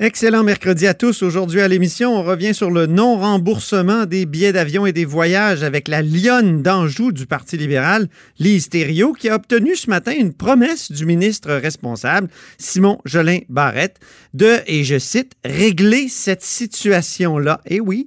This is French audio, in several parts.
Excellent mercredi à tous. Aujourd'hui à l'émission, on revient sur le non-remboursement des billets d'avion et des voyages avec la lionne d'Anjou du Parti libéral, Lise Thériault, qui a obtenu ce matin une promesse du ministre responsable, Simon Jolin Barrette, de, et je cite, régler cette situation-là. Et oui,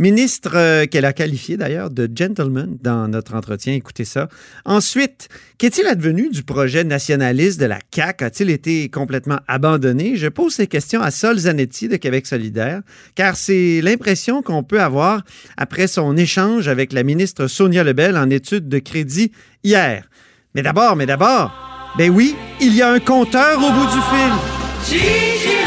ministre euh, qu'elle a qualifié d'ailleurs de gentleman dans notre entretien. Écoutez ça. Ensuite, qu'est-il advenu du projet nationaliste de la CAQ? A-t-il été complètement abandonné? Je pose ces questions à Zanetti de Québec solidaire, car c'est l'impression qu'on peut avoir après son échange avec la ministre Sonia Lebel en études de crédit hier. Mais d'abord, mais d'abord, ben oui, il y a un compteur au bout du fil.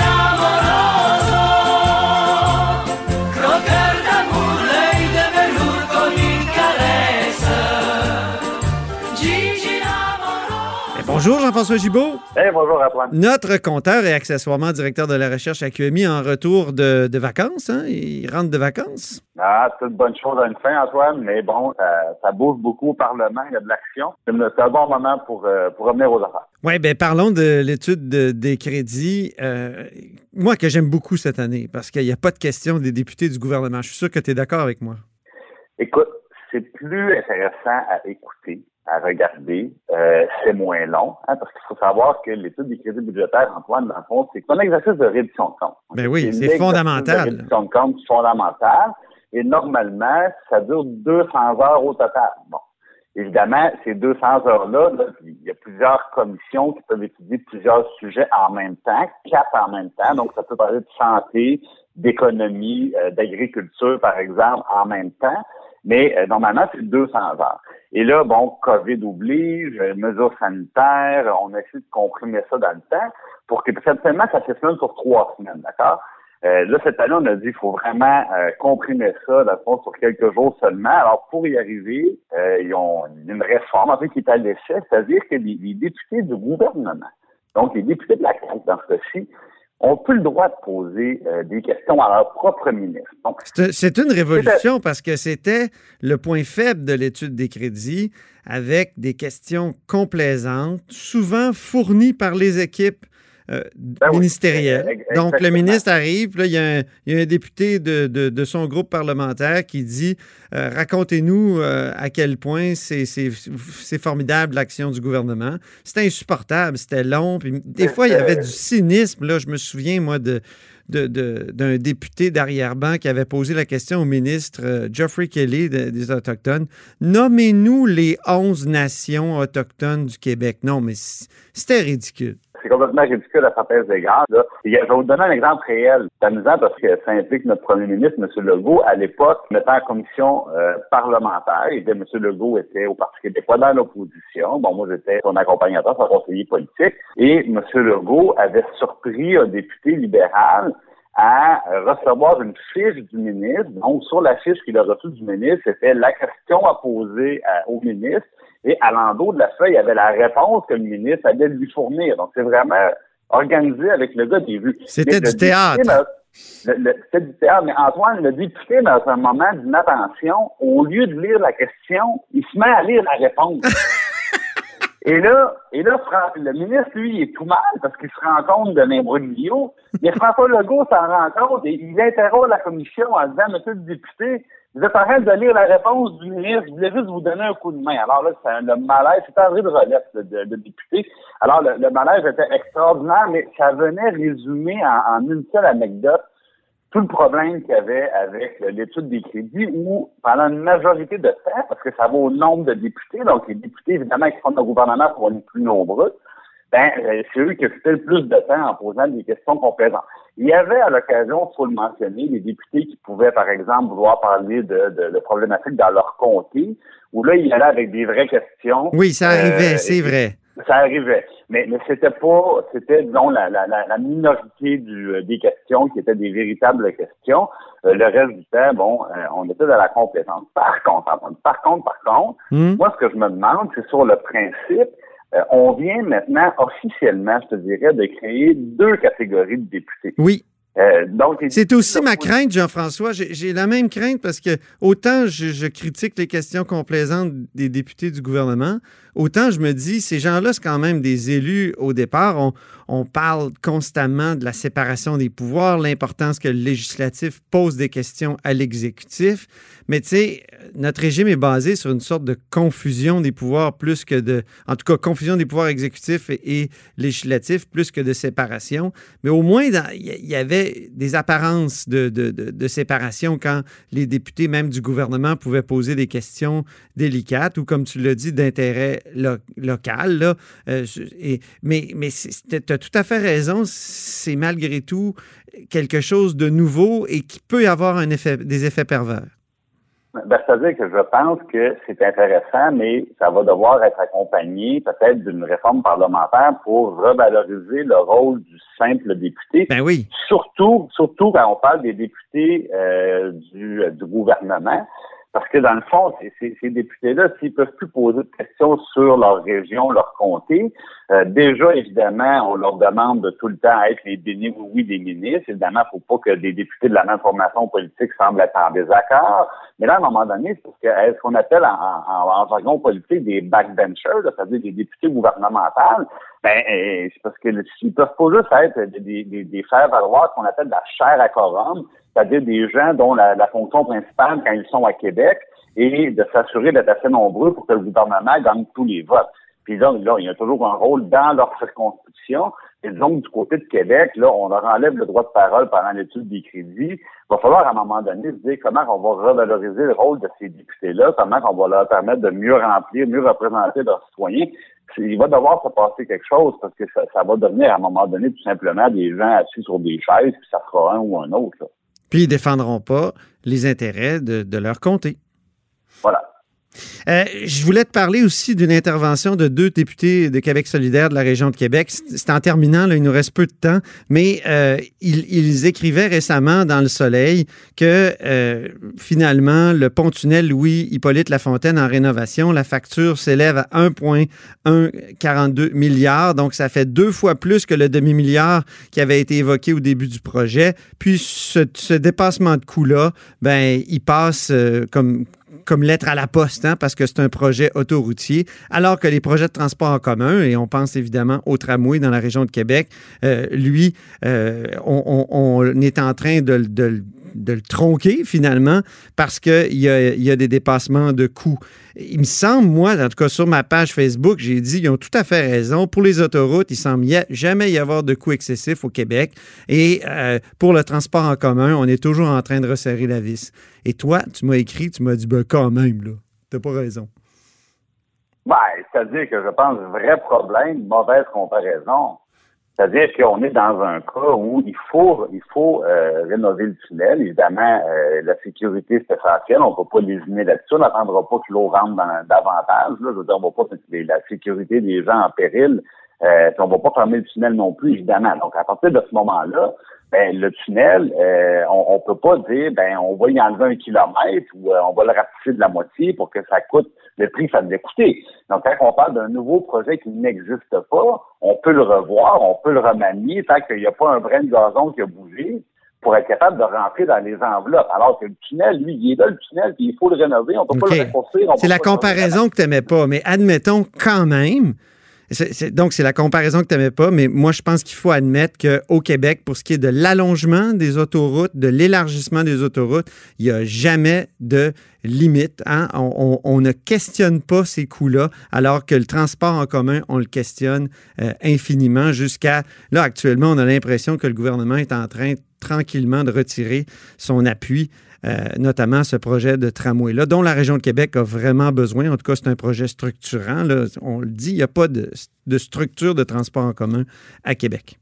Bonjour Jean-François Gibault. bonjour Antoine. Notre compteur et accessoirement directeur de la recherche à QMI en retour de, vacances. Hein? Il rentre de vacances. Ah, c'est une bonne chose à une fin, Antoine, mais bon, ça, bouge beaucoup au Parlement, il y a de l'action. C'est un bon moment pour, euh, pour revenir aux affaires. Oui, bien parlons de l'étude des crédits. Euh, moi, que j'aime beaucoup cette année, parce qu'il n'y a pas de question des députés du gouvernement. Je suis sûr que tu es d'accord avec moi. Écoute, c'est plus intéressant à écouter à regarder. Euh, c'est moins long, hein, parce qu'il faut savoir que l'étude des crédits budgétaires, Antoine, dans le fond, c'est un exercice de réduction de compte. Ben oui, c'est fondamental. De réduction de compte fondamental. Et normalement, ça dure 200 heures au total. Bon. Évidemment, ces 200 heures-là, il y a plusieurs commissions qui peuvent étudier plusieurs sujets en même temps, quatre en même temps. Donc, ça peut parler de santé, d'économie, euh, d'agriculture, par exemple, en même temps. Mais euh, normalement, c'est 200 heures. Et là, bon, COVID oblige, euh, mesures sanitaires, on a essayé de comprimer ça dans le temps pour que certainement ça se semaine sur trois semaines, d'accord? Euh, là, cette année, on a dit qu'il faut vraiment comprimer ça, dans le fond, sur quelques jours seulement. Alors, pour y arriver, ils ont une réforme, en fait, qui est à l'essai, c'est-à-dire que les, les, députés du gouvernement, donc les députés de la CAQ, dans ce cas-ci, ont plus le droit de poser euh, des questions à leur propre ministre. C'est une révolution parce que c'était le point faible de l'étude des crédits avec des questions complaisantes, souvent fournies par les équipes euh, ben ministériel. Donc, le ministre arrive, là, il, y a un, député de, son groupe parlementaire qui dit euh, Racontez-nous euh, à quel point c'est formidable l'action du gouvernement. C'était insupportable, c'était long. Puis, des fois, il y avait du cynisme. Là, je me souviens, moi, de d'un député d'arrière-ban qui avait posé la question au ministre Geoffrey Kelly des Autochtones. Nommez-nous les 11 nations autochtones du Québec. Non, mais c'était ridicule c'est complètement ridicule à certains égards. Là. je vais vous donner un exemple réel. C'est amusant parce que ça implique notre premier ministre, M. Legault, à l'époque, mettant en commission euh, parlementaire. Et M. Legault était au Parti québécois dans l'opposition. Bon, moi, j'étais son accompagnateur, son conseiller politique. Et M. Legault avait surpris un député libéral à recevoir une fiche du ministre. Donc, sur la fiche qu'il a reçue du ministre, c'était la question à poser au ministre. Et à l'endos de la feuille, il y avait la réponse que le ministre allait lui fournir. Donc, c'est vraiment organisé avec le gars des vues. C'était du théâtre. C'était du théâtre, mais Antoine, le député, dans un moment d'inattention, au lieu de lire la question, il se met à lire la réponse. Et là, et là, le ministre, lui, il est tout mal parce qu'il se rend compte de l'imbroglio. Mais François Legault s'en rend compte et il interroge la commission en disant, Monsieur le député, vous êtes en train de lire la réponse du ministre, je voulais juste vous donner un coup de main. Alors là, c'est le malaise, c'est André de Relette, le, député. Alors, le, malaise était extraordinaire, mais ça venait résumer en, en une seule anecdote tout le problème qu'il y avait avec l'étude des crédits où, pendant une majorité de temps, parce que ça va au nombre de députés, donc les députés, évidemment, qui font le gouvernement seront les plus nombreux, ben, euh, c'est eux qui occupaient le plus de temps en posant des questions complaisantes. Il y avait à l'occasion, il faut le mentionner, des députés qui pouvaient, par exemple, vouloir parler de, de, problématiques dans leur comté, où là, il y allait avec des vraies questions. Oui, ça arrivait, euh, c'est vrai. Ça arrivait. Mais, mais c'était pas, c'était, disons, la, la, la minorité du, euh, des questions qui étaient des véritables questions. Euh, le reste du temps, bon, euh, on était dans la compétence. Par contre, par contre, par contre, hmm. moi, ce que je me demande, c'est sur le principe, on vient maintenant officiellement, je te dirais, de créer deux catégories de députés. Oui. Euh, c'est aussi ma crainte, Jean-François. J'ai la même crainte parce que autant je, critique les questions complaisantes des députés du gouvernement, autant je me dis, ces gens-là, c'est quand même des élus au départ. On, on, parle constamment de la séparation des pouvoirs, l'importance que le législatif pose des questions à l'exécutif. Mais tu sais, notre régime est basé sur une sorte de confusion des pouvoirs plus que de, en tout cas, confusion des pouvoirs exécutifs et, législatifs plus que de séparation. Mais au moins, il y avait des apparences de, séparation quand les députés, même du gouvernement, pouvaient poser des questions délicates ou, comme tu l'as dit, d'intérêt local. Euh, mais tu as tout à fait raison, c'est malgré tout quelque chose de nouveau et qui peut avoir des effets pervers. Ben, C'est-à-dire que je pense que c'est intéressant, mais ça va devoir être accompagné peut-être d'une réforme parlementaire pour revaloriser le rôle du simple député. Ben oui. Surtout, surtout quand on parle des députés euh, du, du gouvernement. Parce que dans le fond, ces, ces députés-là, s'ils peuvent plus poser de questions sur leur région, leur comté, euh, déjà, évidemment, on leur demande de tout le temps être les bénis oui des ministres. Évidemment, il ne faut pas que des députés de la même formation politique semblent être en désaccord. Mais là, à un moment donné, c'est parce que ce qu'on appelle en, jargon politique des backbenchers, c'est-à-dire des députés gouvernementaux, ben, euh, c'est parce que s'ils peuvent pas juste être des, des, des faire valoir qu'on appelle de la chair à quorum, c'est-à-dire des gens dont la, fonction principale, quand ils sont à Québec, est de s'assurer d'être assez nombreux pour que le gouvernement gagne tous les votes. Puis là, là, il y a toujours un rôle dans leur circonscription. Et donc, du côté de Québec, là, on leur enlève le droit de parole pendant l'étude des crédits. Il va falloir, à un moment donné, se dire comment on va revaloriser le rôle de ces députés-là, comment on va leur permettre de mieux remplir, mieux représenter leurs citoyens. Il va devoir se passer quelque chose parce que ça, va devenir, à un moment donné, tout simplement des gens assis sur des chaises, puis ça fera un ou un autre. Là. Puis ils ne défendront pas les intérêts de, leur comté. Voilà. Euh, je voulais te parler aussi d'une intervention de deux députés de Québec solidaire de la région de Québec. C'est en terminant, il nous reste peu de temps, mais euh, ils, écrivaient récemment dans Le Soleil que euh, finalement, le pont-tunnel Louis-Hippolyte Lafontaine en rénovation, la facture s'élève à 1,142 milliards, donc ça fait deux fois plus que le demi-milliard qui avait été évoqué au début du projet. Puis ce, dépassement de coût-là, ben, il passe comme comme lettre à la poste, hein, parce que c'est un projet autoroutier, alors que les projets de transport en commun, et on pense évidemment au tramway dans la région de Québec, euh, lui, euh, on, est en train de, le tronquer finalement parce qu'il y a, y a des dépassements de coûts. Il me semble, moi, en tout cas sur ma page Facebook, j'ai dit, ils ont tout à fait raison. Pour les autoroutes, il semble jamais y avoir de coûts excessifs au Québec. Et euh, pour le transport en commun, on est toujours en train de resserrer la vis. Et toi, tu m'as écrit, tu m'as dit, ben quand même, là, t'as pas raison. Ben, c'est-à-dire que je pense vrai problème, mauvaise comparaison. C'est-à-dire qu'on est dans un cas où il faut il faut euh, rénover le tunnel. Évidemment, euh, la sécurité, c'est essentiel. On ne peut pas lésiner là-dessus. On n'attendra pas que l'eau rentre dans, davantage. Là. Je veux dire, on va pas la sécurité des gens en péril. Euh, on ne va pas fermer le tunnel non plus, évidemment. Donc, à partir de ce moment-là, ben, le tunnel, euh, on, ne peut pas dire, ben, on va y enlever un kilomètre ou euh, on va le rapetisser de la moitié pour que ça coûte le prix que ça devait coûter. Donc, quand on parle d'un nouveau projet qui n'existe pas, on peut le revoir, on peut le remanier tant qu'il n'y a pas un brin de gazon qui a bougé pour être capable de rentrer dans les enveloppes. Alors que le tunnel, lui, il est là, le tunnel, puis il faut le rénover, on peut pas le raccourcir. C'est la comparaison que tu n'aimais pas, mais admettons quand même donc, c'est la comparaison que tu n'aimais pas, mais moi, je pense qu'il faut admettre qu'au Québec, pour ce qui est de l'allongement des autoroutes, de l'élargissement des autoroutes, il n'y a jamais de limite. Hein? On, ne questionne pas ces coûts-là, alors que le transport en commun, on le questionne euh, infiniment jusqu'à... Là, actuellement, on a l'impression que le gouvernement est en train tranquillement de retirer son appui euh, notamment ce projet de tramway-là, dont la région de Québec a vraiment besoin. En tout cas, c'est un projet structurant. On le dit, il n'y a pas de, structure de transport en commun à Québec.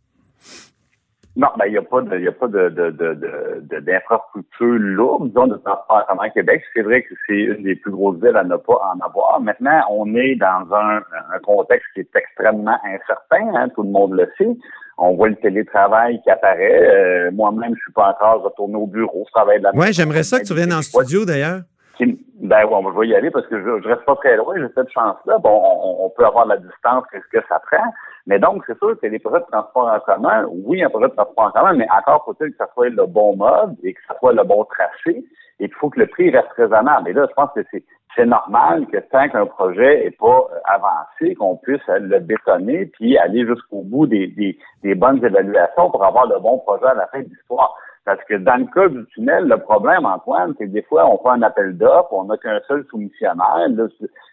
Non, ben, il n'y a pas de, il y a pas de, de, de, d'infrastructure lourde, disons, de transport en Québec. C'est vrai que c'est une des plus grosses villes à ne pas en avoir. Maintenant, on est dans un, un contexte qui est extrêmement incertain, hein, tout le monde le sait. On voit le télétravail qui apparaît. Euh, moi-même, je suis pas encore retourné au bureau. Je travaille de la Ouais, j'aimerais ça que tu viennes en studio, d'ailleurs. Ben oui, on va y aller parce que je, je reste pas très loin, j'ai cette chance-là. Bon, on, on, peut avoir la distance que ce que ça prend? Mais donc, c'est sûr que les projets de transport en commun, oui, un projet de transport en commun, mais encore faut-il que ça soit le bon mode et que ça soit le bon tracé et qu'il faut que le prix reste raisonnable. Et là, je pense que c'est c'est normal que tant qu'un projet n'est pas euh, avancé, qu'on puisse le bétonner puis aller jusqu'au bout des, des, des, bonnes évaluations pour avoir le bon projet à la fin de l'histoire. Parce que dans le cas du tunnel, le problème, Antoine, c'est que des fois, on fait un appel d'offres, on n'a qu'un seul soumissionnaire. Le,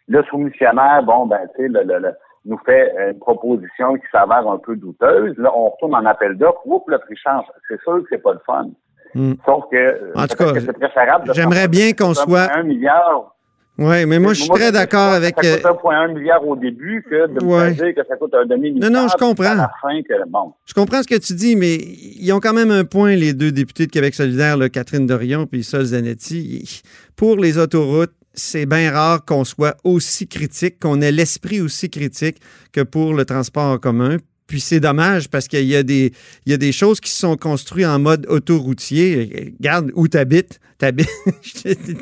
le soumissionnaire, bon, ben, tu sais, le, le, nous fait une proposition qui s'avère un peu douteuse. Là, on retourne en appel d'offres, oups, le prix change. C'est sûr que c'est pas le fun. Hmm. Sauf que, en tout cas, c'est préférable j'aimerais bien qu'on soit un milliard oui, mais moi, je suis très d'accord avec. Ça coûte 1,1 milliard au début que de me dire que ça coûte un demi-milliard. Non, non, je comprends. À la fin que, bon. Je comprends ce que tu dis, mais ils ont quand même un point, les deux députés de Québec solidaire, là, Catherine Dorion et Sol Zanetti. Pour les autoroutes, c'est bien rare qu'on soit aussi critique, qu'on ait l'esprit aussi critique que pour le transport en commun. Puis c'est dommage parce qu'il y, a des, y a des choses qui sont construites en mode autoroutier. Regarde où tu habites. je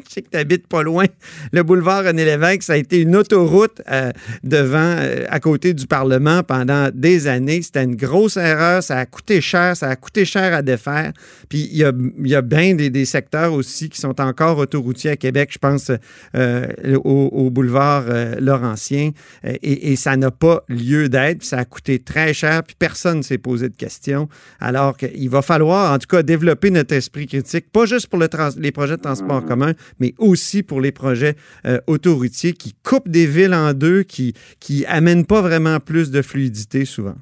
sais que tu habites pas loin. Le boulevard René Lévesque, ça a été une autoroute euh, devant, euh, à côté du Parlement pendant des années. C'était une grosse erreur. Ça a coûté cher. Ça a coûté cher à défaire. Puis il y a, y a bien des, secteurs aussi qui sont encore autoroutiers à Québec. Je pense euh, au, boulevard Laurentien. Et, et, ça n'a pas lieu d'être. Ça a coûté très cher. Puis personne ne s'est posé de questions. Alors qu'il va falloir, en tout cas, développer notre esprit critique, pas juste pour le les projets de transport en mm-hmm. commun, mais aussi pour les projets euh, autoroutiers qui coupent des villes en deux, qui qui amènent pas vraiment plus de fluidité souvent.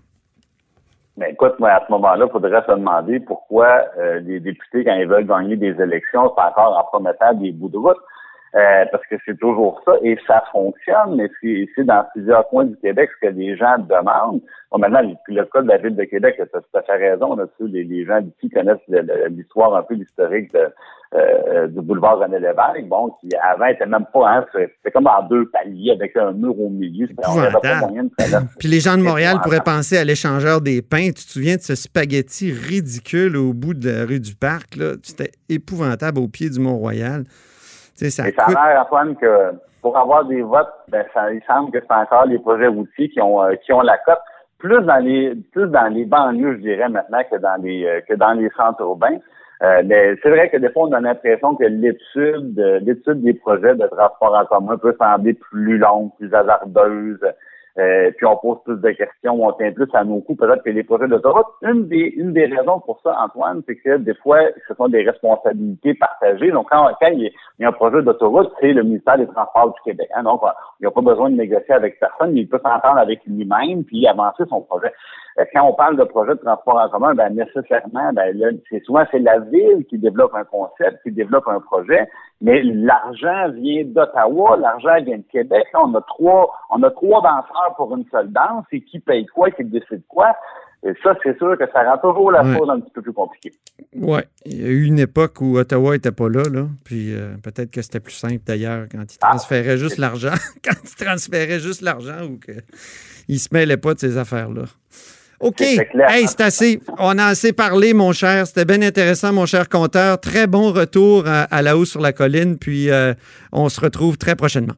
Mais écoute, moi, à ce moment-là, il faudrait se demander pourquoi euh, les députés, quand ils veulent gagner des élections, c'est encore en promettant des bouts de route. Euh, parce que c'est toujours ça, et ça fonctionne, mais c'est dans plusieurs coins du Québec ce que les gens demandent. Bon, maintenant, le cas de la Ville de Québec, tu as tout à fait raison là-dessus. Les, les gens qui connaissent l'histoire, un peu l'historique euh, du boulevard René Lévesque, bon, qui avant était même pas, hein, c'était comme en deux paliers avec un mur au milieu. Puis les gens de Montréal pourraient penser à l'échangeur des pains. Tu te souviens de ce spaghetti ridicule au bout de la rue du Parc? C'était épouvantable au pied du Mont-Royal. Ça ça a l'air, Antoine, que pour avoir des votes, ben, ça, il semble que c'est encore les projets routiers qui ont, euh, qui ont la cote. Plus dans les, plus dans les banlieues, je dirais maintenant, que dans les, euh, que dans les centres urbains. Euh, mais c'est vrai que des fois, on a l'impression que l'étude, l'étude des projets de transport en commun peut sembler plus longue, plus hasardeuse. Euh, puis on pose plus de questions, on tient plus à nos coups peut-être que les projets d'autoroute. Une des, une des raisons pour ça, Antoine, c'est que des fois, ce sont des responsabilités partagées. Donc, quand, quand il, y a, un projet d'autoroute, c'est le ministère des Transports du Québec. Hein. Donc, il n'y a pas besoin de négocier avec personne, mais il peut s'entendre avec lui-même puis avancer son projet. Euh, quand on parle de projet de transport en commun, ben nécessairement, ben c'est souvent c'est la ville qui développe un concept, qui développe un projet, mais l'argent vient d'Ottawa, l'argent vient de Québec. on a trois, on a trois danseurs pour une seule danse, et qui paye quoi, qui décide quoi. Et ça, c'est sûr que ça rend toujours la chose un petit peu plus compliquée. Oui. Il y a eu une époque où Ottawa n'était pas là, là. Puis euh, peut-être que c'était plus simple d'ailleurs quand ils ah, transféraient juste l'argent. quand ils transféraient juste l'argent ou qu'ils ne se mêlaient pas de ces affaires-là. OK. Hey, c'est assez. On a assez parlé, mon cher. C'était bien intéressant, mon cher compteur. Très bon retour à, la hausse sur la colline. Puis euh, on se retrouve très prochainement.